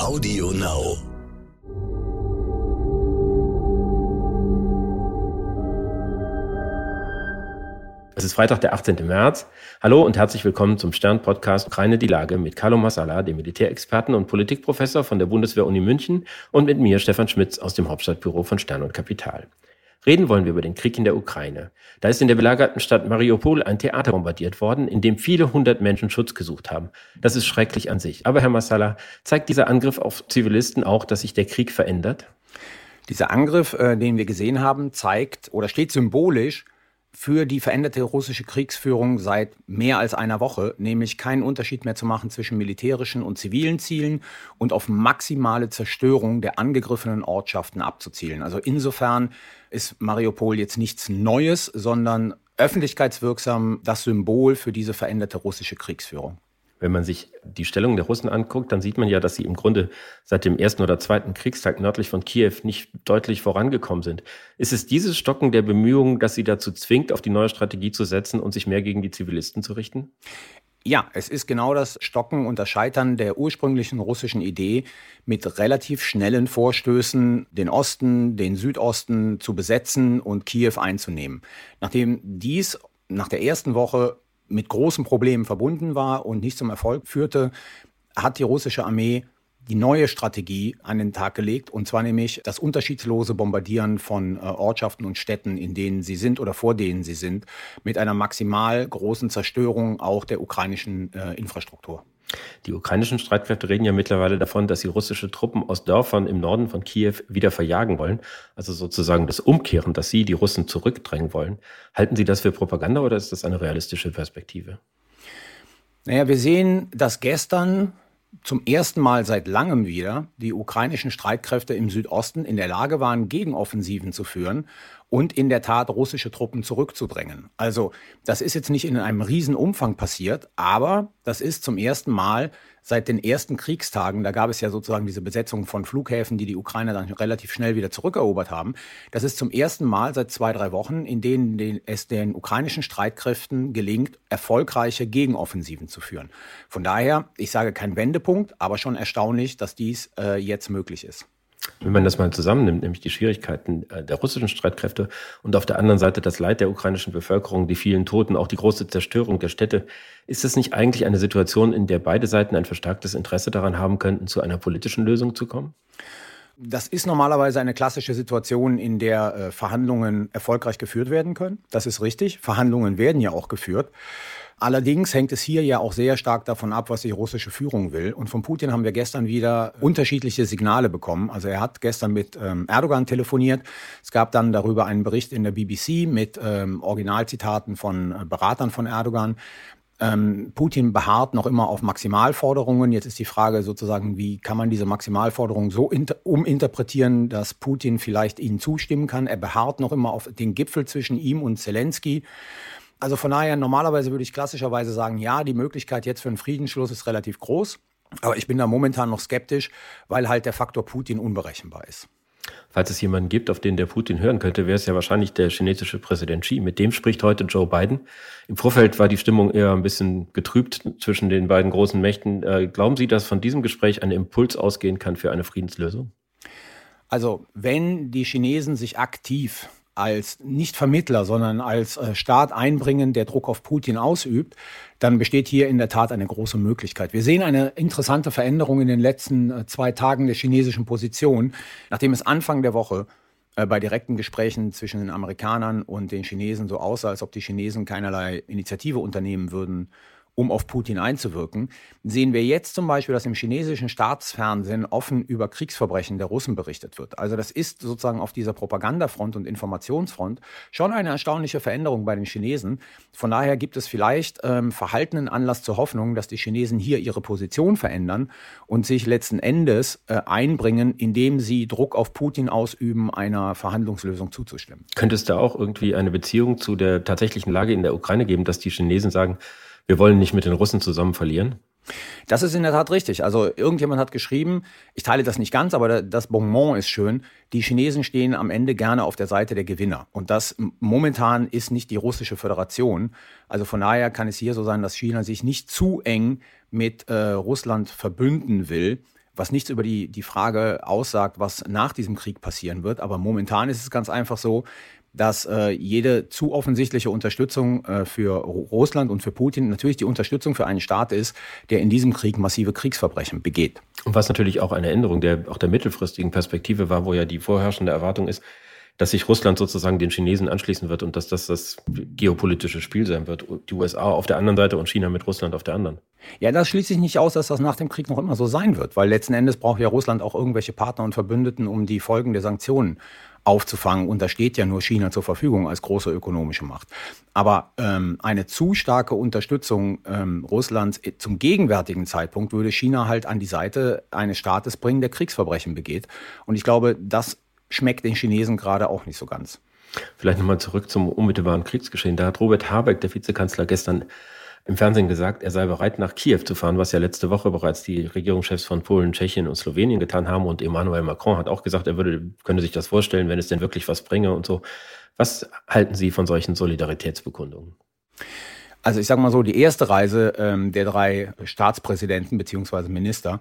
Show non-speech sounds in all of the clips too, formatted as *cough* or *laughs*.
Audio Now. Es ist Freitag, der 18. März. Hallo und herzlich willkommen zum Stern-Podcast Ukraine die Lage mit Carlo Massala, dem Militärexperten und Politikprofessor von der Bundeswehr-Uni München und mit mir, Stefan Schmitz, aus dem Hauptstadtbüro von Stern und Kapital. Reden wollen wir über den Krieg in der Ukraine. Da ist in der belagerten Stadt Mariupol ein Theater bombardiert worden, in dem viele hundert Menschen Schutz gesucht haben. Das ist schrecklich an sich. Aber Herr Massala, zeigt dieser Angriff auf Zivilisten auch, dass sich der Krieg verändert? Dieser Angriff, äh, den wir gesehen haben, zeigt oder steht symbolisch für die veränderte russische Kriegsführung seit mehr als einer Woche, nämlich keinen Unterschied mehr zu machen zwischen militärischen und zivilen Zielen und auf maximale Zerstörung der angegriffenen Ortschaften abzuzielen. Also insofern ist Mariupol jetzt nichts Neues, sondern öffentlichkeitswirksam das Symbol für diese veränderte russische Kriegsführung. Wenn man sich die Stellung der Russen anguckt, dann sieht man ja, dass sie im Grunde seit dem ersten oder zweiten Kriegstag nördlich von Kiew nicht deutlich vorangekommen sind. Ist es dieses Stocken der Bemühungen, das sie dazu zwingt, auf die neue Strategie zu setzen und sich mehr gegen die Zivilisten zu richten? Ja, es ist genau das Stocken und das Scheitern der ursprünglichen russischen Idee, mit relativ schnellen Vorstößen den Osten, den Südosten zu besetzen und Kiew einzunehmen. Nachdem dies nach der ersten Woche mit großen Problemen verbunden war und nicht zum Erfolg führte, hat die russische Armee die neue Strategie an den Tag gelegt, und zwar nämlich das unterschiedslose Bombardieren von äh, Ortschaften und Städten, in denen sie sind oder vor denen sie sind, mit einer maximal großen Zerstörung auch der ukrainischen äh, Infrastruktur. Die ukrainischen Streitkräfte reden ja mittlerweile davon, dass sie russische Truppen aus Dörfern im Norden von Kiew wieder verjagen wollen. Also sozusagen das Umkehren, dass sie die Russen zurückdrängen wollen. Halten Sie das für Propaganda oder ist das eine realistische Perspektive? Naja, wir sehen, dass gestern zum ersten Mal seit langem wieder die ukrainischen Streitkräfte im Südosten in der Lage waren, Gegenoffensiven zu führen und in der Tat russische Truppen zurückzudrängen. Also das ist jetzt nicht in einem Riesenumfang passiert, aber das ist zum ersten Mal seit den ersten Kriegstagen, da gab es ja sozusagen diese Besetzung von Flughäfen, die die Ukrainer dann relativ schnell wieder zurückerobert haben. Das ist zum ersten Mal seit zwei, drei Wochen, in denen es den ukrainischen Streitkräften gelingt, erfolgreiche Gegenoffensiven zu führen. Von daher, ich sage kein Wendepunkt, aber schon erstaunlich, dass dies äh, jetzt möglich ist. Wenn man das mal zusammennimmt, nämlich die Schwierigkeiten äh, der russischen Streitkräfte und auf der anderen Seite das Leid der ukrainischen Bevölkerung, die vielen Toten, auch die große Zerstörung der Städte, ist es nicht eigentlich eine Situation, in der beide Seiten ein verstärktes Interesse daran haben könnten, zu einer politischen Lösung zu kommen? Das ist normalerweise eine klassische Situation, in der äh, Verhandlungen erfolgreich geführt werden können. Das ist richtig. Verhandlungen werden ja auch geführt. Allerdings hängt es hier ja auch sehr stark davon ab, was die russische Führung will. Und von Putin haben wir gestern wieder unterschiedliche Signale bekommen. Also er hat gestern mit ähm, Erdogan telefoniert. Es gab dann darüber einen Bericht in der BBC mit ähm, Originalzitaten von äh, Beratern von Erdogan. Ähm, Putin beharrt noch immer auf Maximalforderungen. Jetzt ist die Frage sozusagen, wie kann man diese Maximalforderungen so uminterpretieren, dass Putin vielleicht ihnen zustimmen kann. Er beharrt noch immer auf den Gipfel zwischen ihm und Zelensky. Also von daher, normalerweise würde ich klassischerweise sagen, ja, die Möglichkeit jetzt für einen Friedensschluss ist relativ groß. Aber ich bin da momentan noch skeptisch, weil halt der Faktor Putin unberechenbar ist. Falls es jemanden gibt, auf den der Putin hören könnte, wäre es ja wahrscheinlich der chinesische Präsident Xi. Mit dem spricht heute Joe Biden. Im Vorfeld war die Stimmung eher ein bisschen getrübt zwischen den beiden großen Mächten. Äh, glauben Sie, dass von diesem Gespräch ein Impuls ausgehen kann für eine Friedenslösung? Also, wenn die Chinesen sich aktiv als nicht Vermittler, sondern als äh, Staat einbringen, der Druck auf Putin ausübt, dann besteht hier in der Tat eine große Möglichkeit. Wir sehen eine interessante Veränderung in den letzten äh, zwei Tagen der chinesischen Position, nachdem es Anfang der Woche äh, bei direkten Gesprächen zwischen den Amerikanern und den Chinesen so aussah, als ob die Chinesen keinerlei Initiative unternehmen würden, um auf Putin einzuwirken, sehen wir jetzt zum Beispiel, dass im chinesischen Staatsfernsehen offen über Kriegsverbrechen der Russen berichtet wird. Also das ist sozusagen auf dieser Propagandafront und Informationsfront schon eine erstaunliche Veränderung bei den Chinesen. Von daher gibt es vielleicht ähm, verhaltenen Anlass zur Hoffnung, dass die Chinesen hier ihre Position verändern und sich letzten Endes äh, einbringen, indem sie Druck auf Putin ausüben, einer Verhandlungslösung zuzustimmen. Könnte es da auch irgendwie eine Beziehung zu der tatsächlichen Lage in der Ukraine geben, dass die Chinesen sagen, wir wollen nicht mit den Russen zusammen verlieren? Das ist in der Tat richtig. Also irgendjemand hat geschrieben, ich teile das nicht ganz, aber das Bonbon ist schön. Die Chinesen stehen am Ende gerne auf der Seite der Gewinner. Und das momentan ist nicht die russische Föderation. Also von daher kann es hier so sein, dass China sich nicht zu eng mit äh, Russland verbünden will, was nichts über die, die Frage aussagt, was nach diesem Krieg passieren wird. Aber momentan ist es ganz einfach so, dass äh, jede zu offensichtliche Unterstützung äh, für Russland und für Putin natürlich die Unterstützung für einen Staat ist, der in diesem Krieg massive Kriegsverbrechen begeht. Und was natürlich auch eine Änderung der auch der mittelfristigen Perspektive war, wo ja die vorherrschende Erwartung ist, dass sich Russland sozusagen den Chinesen anschließen wird und dass das das geopolitische Spiel sein wird. Die USA auf der anderen Seite und China mit Russland auf der anderen. Ja, das schließt sich nicht aus, dass das nach dem Krieg noch immer so sein wird, weil letzten Endes braucht ja Russland auch irgendwelche Partner und Verbündeten, um die Folgen der Sanktionen aufzufangen. Und da steht ja nur China zur Verfügung als große ökonomische Macht. Aber ähm, eine zu starke Unterstützung ähm, Russlands zum gegenwärtigen Zeitpunkt würde China halt an die Seite eines Staates bringen, der Kriegsverbrechen begeht. Und ich glaube, das schmeckt den Chinesen gerade auch nicht so ganz. Vielleicht nochmal zurück zum unmittelbaren Kriegsgeschehen. Da hat Robert Habeck, der Vizekanzler, gestern im Fernsehen gesagt, er sei bereit, nach Kiew zu fahren, was ja letzte Woche bereits die Regierungschefs von Polen, Tschechien und Slowenien getan haben. Und Emmanuel Macron hat auch gesagt, er würde, könne sich das vorstellen, wenn es denn wirklich was bringe und so. Was halten Sie von solchen Solidaritätsbekundungen? Also ich sage mal so, die erste Reise ähm, der drei Staatspräsidenten beziehungsweise Minister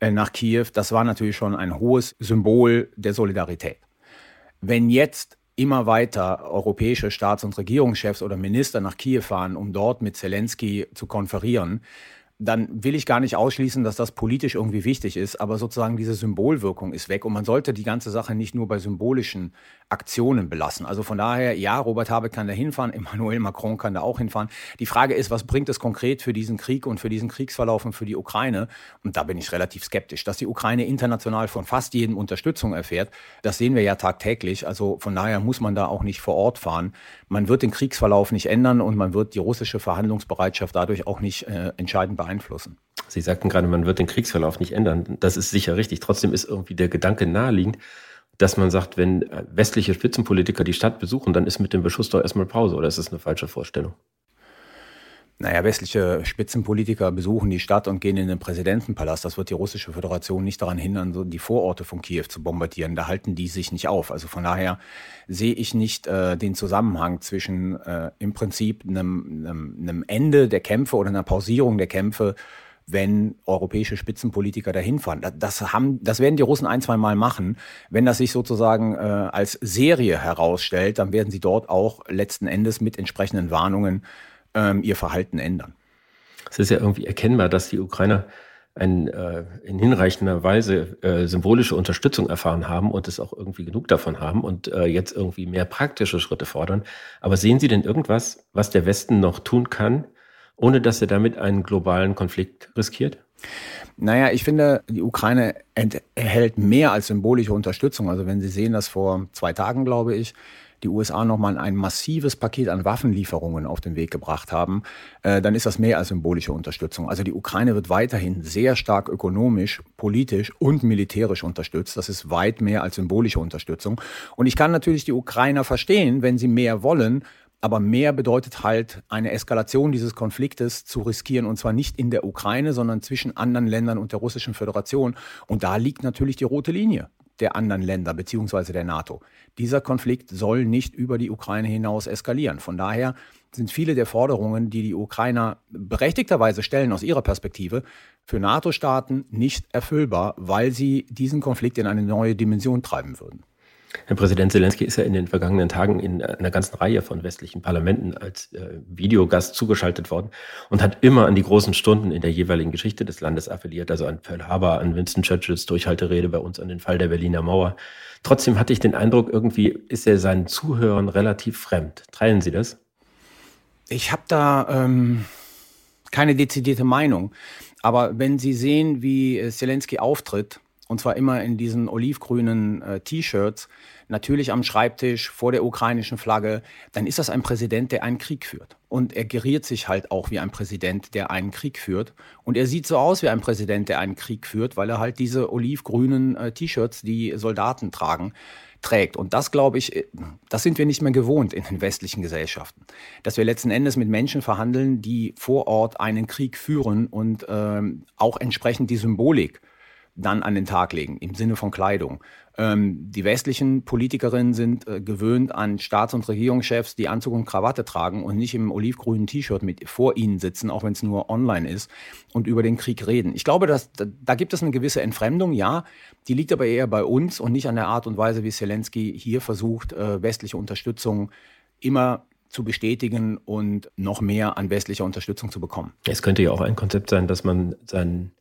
äh, nach Kiew, das war natürlich schon ein hohes Symbol der Solidarität. Wenn jetzt immer weiter europäische Staats- und Regierungschefs oder Minister nach Kiew fahren, um dort mit Zelensky zu konferieren, dann will ich gar nicht ausschließen, dass das politisch irgendwie wichtig ist, aber sozusagen diese Symbolwirkung ist weg und man sollte die ganze Sache nicht nur bei symbolischen Aktionen belassen. Also von daher, ja, Robert Habeck kann da hinfahren, *laughs* Emmanuel Macron kann da auch hinfahren. Die Frage ist, was bringt es konkret für diesen Krieg und für diesen Kriegsverlauf und für die Ukraine? Und da bin ich relativ skeptisch. Dass die Ukraine international von fast jedem Unterstützung erfährt, das sehen wir ja tagtäglich. Also von daher muss man da auch nicht vor Ort fahren. Man wird den Kriegsverlauf nicht ändern und man wird die russische Verhandlungsbereitschaft dadurch auch nicht äh, entscheidend beeinflussen. Sie sagten gerade, man wird den Kriegsverlauf nicht ändern. Das ist sicher richtig. Trotzdem ist irgendwie der Gedanke naheliegend, dass man sagt, wenn westliche Spitzenpolitiker die Stadt besuchen, dann ist mit dem Beschuss doch erstmal Pause. Oder ist das eine falsche Vorstellung? Naja, westliche Spitzenpolitiker besuchen die Stadt und gehen in den Präsidentenpalast. Das wird die russische Föderation nicht daran hindern, die Vororte von Kiew zu bombardieren. Da halten die sich nicht auf. Also von daher sehe ich nicht äh, den Zusammenhang zwischen äh, im Prinzip einem, einem, einem Ende der Kämpfe oder einer Pausierung der Kämpfe wenn europäische Spitzenpolitiker dahin fahren. Das, haben, das werden die Russen ein, zwei Mal machen. Wenn das sich sozusagen äh, als Serie herausstellt, dann werden sie dort auch letzten Endes mit entsprechenden Warnungen ähm, ihr Verhalten ändern. Es ist ja irgendwie erkennbar, dass die Ukrainer ein, äh, in hinreichender Weise äh, symbolische Unterstützung erfahren haben und es auch irgendwie genug davon haben und äh, jetzt irgendwie mehr praktische Schritte fordern. Aber sehen Sie denn irgendwas, was der Westen noch tun kann, ohne dass er damit einen globalen Konflikt riskiert? Naja, ich finde, die Ukraine erhält mehr als symbolische Unterstützung. Also wenn Sie sehen, dass vor zwei Tagen, glaube ich, die USA nochmal ein massives Paket an Waffenlieferungen auf den Weg gebracht haben, äh, dann ist das mehr als symbolische Unterstützung. Also die Ukraine wird weiterhin sehr stark ökonomisch, politisch und militärisch unterstützt. Das ist weit mehr als symbolische Unterstützung. Und ich kann natürlich die Ukrainer verstehen, wenn sie mehr wollen, aber mehr bedeutet halt eine Eskalation dieses Konfliktes zu riskieren und zwar nicht in der Ukraine, sondern zwischen anderen Ländern und der Russischen Föderation. Und da liegt natürlich die rote Linie der anderen Länder beziehungsweise der NATO. Dieser Konflikt soll nicht über die Ukraine hinaus eskalieren. Von daher sind viele der Forderungen, die die Ukrainer berechtigterweise stellen aus ihrer Perspektive, für NATO-Staaten nicht erfüllbar, weil sie diesen Konflikt in eine neue Dimension treiben würden. Herr Präsident Zelensky ist ja in den vergangenen Tagen in einer ganzen Reihe von westlichen Parlamenten als äh, Videogast zugeschaltet worden und hat immer an die großen Stunden in der jeweiligen Geschichte des Landes appelliert, also an Pearl Harbor, an Winston Churchills Durchhalterede bei uns, an den Fall der Berliner Mauer. Trotzdem hatte ich den Eindruck, irgendwie ist er seinen Zuhörern relativ fremd. Teilen Sie das? Ich habe da ähm, keine dezidierte Meinung. Aber wenn Sie sehen, wie Zelensky auftritt, und zwar immer in diesen olivgrünen äh, T-Shirts, natürlich am Schreibtisch vor der ukrainischen Flagge, dann ist das ein Präsident, der einen Krieg führt. Und er geriert sich halt auch wie ein Präsident, der einen Krieg führt. Und er sieht so aus wie ein Präsident, der einen Krieg führt, weil er halt diese olivgrünen äh, T-Shirts, die Soldaten tragen, trägt. Und das, glaube ich, äh, das sind wir nicht mehr gewohnt in den westlichen Gesellschaften. Dass wir letzten Endes mit Menschen verhandeln, die vor Ort einen Krieg führen und ähm, auch entsprechend die Symbolik dann an den Tag legen, im Sinne von Kleidung. Ähm, die westlichen Politikerinnen sind äh, gewöhnt an Staats- und Regierungschefs, die Anzug und Krawatte tragen und nicht im olivgrünen T-Shirt mit vor ihnen sitzen, auch wenn es nur online ist, und über den Krieg reden. Ich glaube, dass, da, da gibt es eine gewisse Entfremdung, ja, die liegt aber eher bei uns und nicht an der Art und Weise, wie Zelensky hier versucht, äh, westliche Unterstützung immer zu bestätigen und noch mehr an westlicher Unterstützung zu bekommen. Es könnte ja auch ein Konzept sein, dass man seinen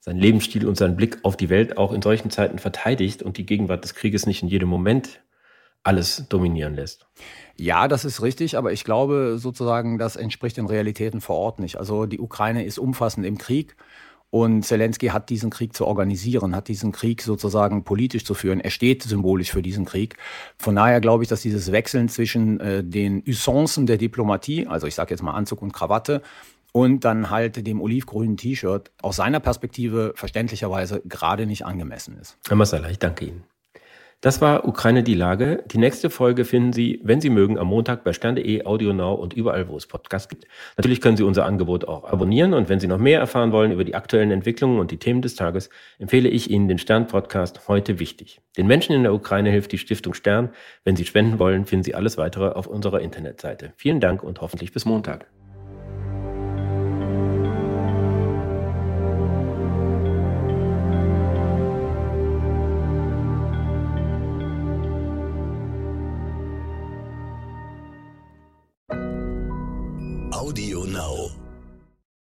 seinen Lebensstil und seinen Blick auf die Welt auch in solchen Zeiten verteidigt und die Gegenwart des Krieges nicht in jedem Moment alles dominieren lässt. Ja, das ist richtig, aber ich glaube sozusagen, das entspricht den Realitäten vor Ort nicht. Also die Ukraine ist umfassend im Krieg und Zelensky hat diesen Krieg zu organisieren, hat diesen Krieg sozusagen politisch zu führen. Er steht symbolisch für diesen Krieg. Von daher glaube ich, dass dieses Wechseln zwischen äh, den Usancen der Diplomatie, also ich sage jetzt mal Anzug und Krawatte, und dann halt dem olivgrünen T-Shirt aus seiner Perspektive verständlicherweise gerade nicht angemessen ist. Herr Massala, ich danke Ihnen. Das war Ukraine die Lage. Die nächste Folge finden Sie, wenn Sie mögen, am Montag bei stern.de, AudioNow und überall, wo es Podcasts gibt. Natürlich können Sie unser Angebot auch abonnieren und wenn Sie noch mehr erfahren wollen über die aktuellen Entwicklungen und die Themen des Tages, empfehle ich Ihnen den Stern-Podcast Heute wichtig. Den Menschen in der Ukraine hilft die Stiftung Stern. Wenn Sie spenden wollen, finden Sie alles weitere auf unserer Internetseite. Vielen Dank und hoffentlich bis Montag.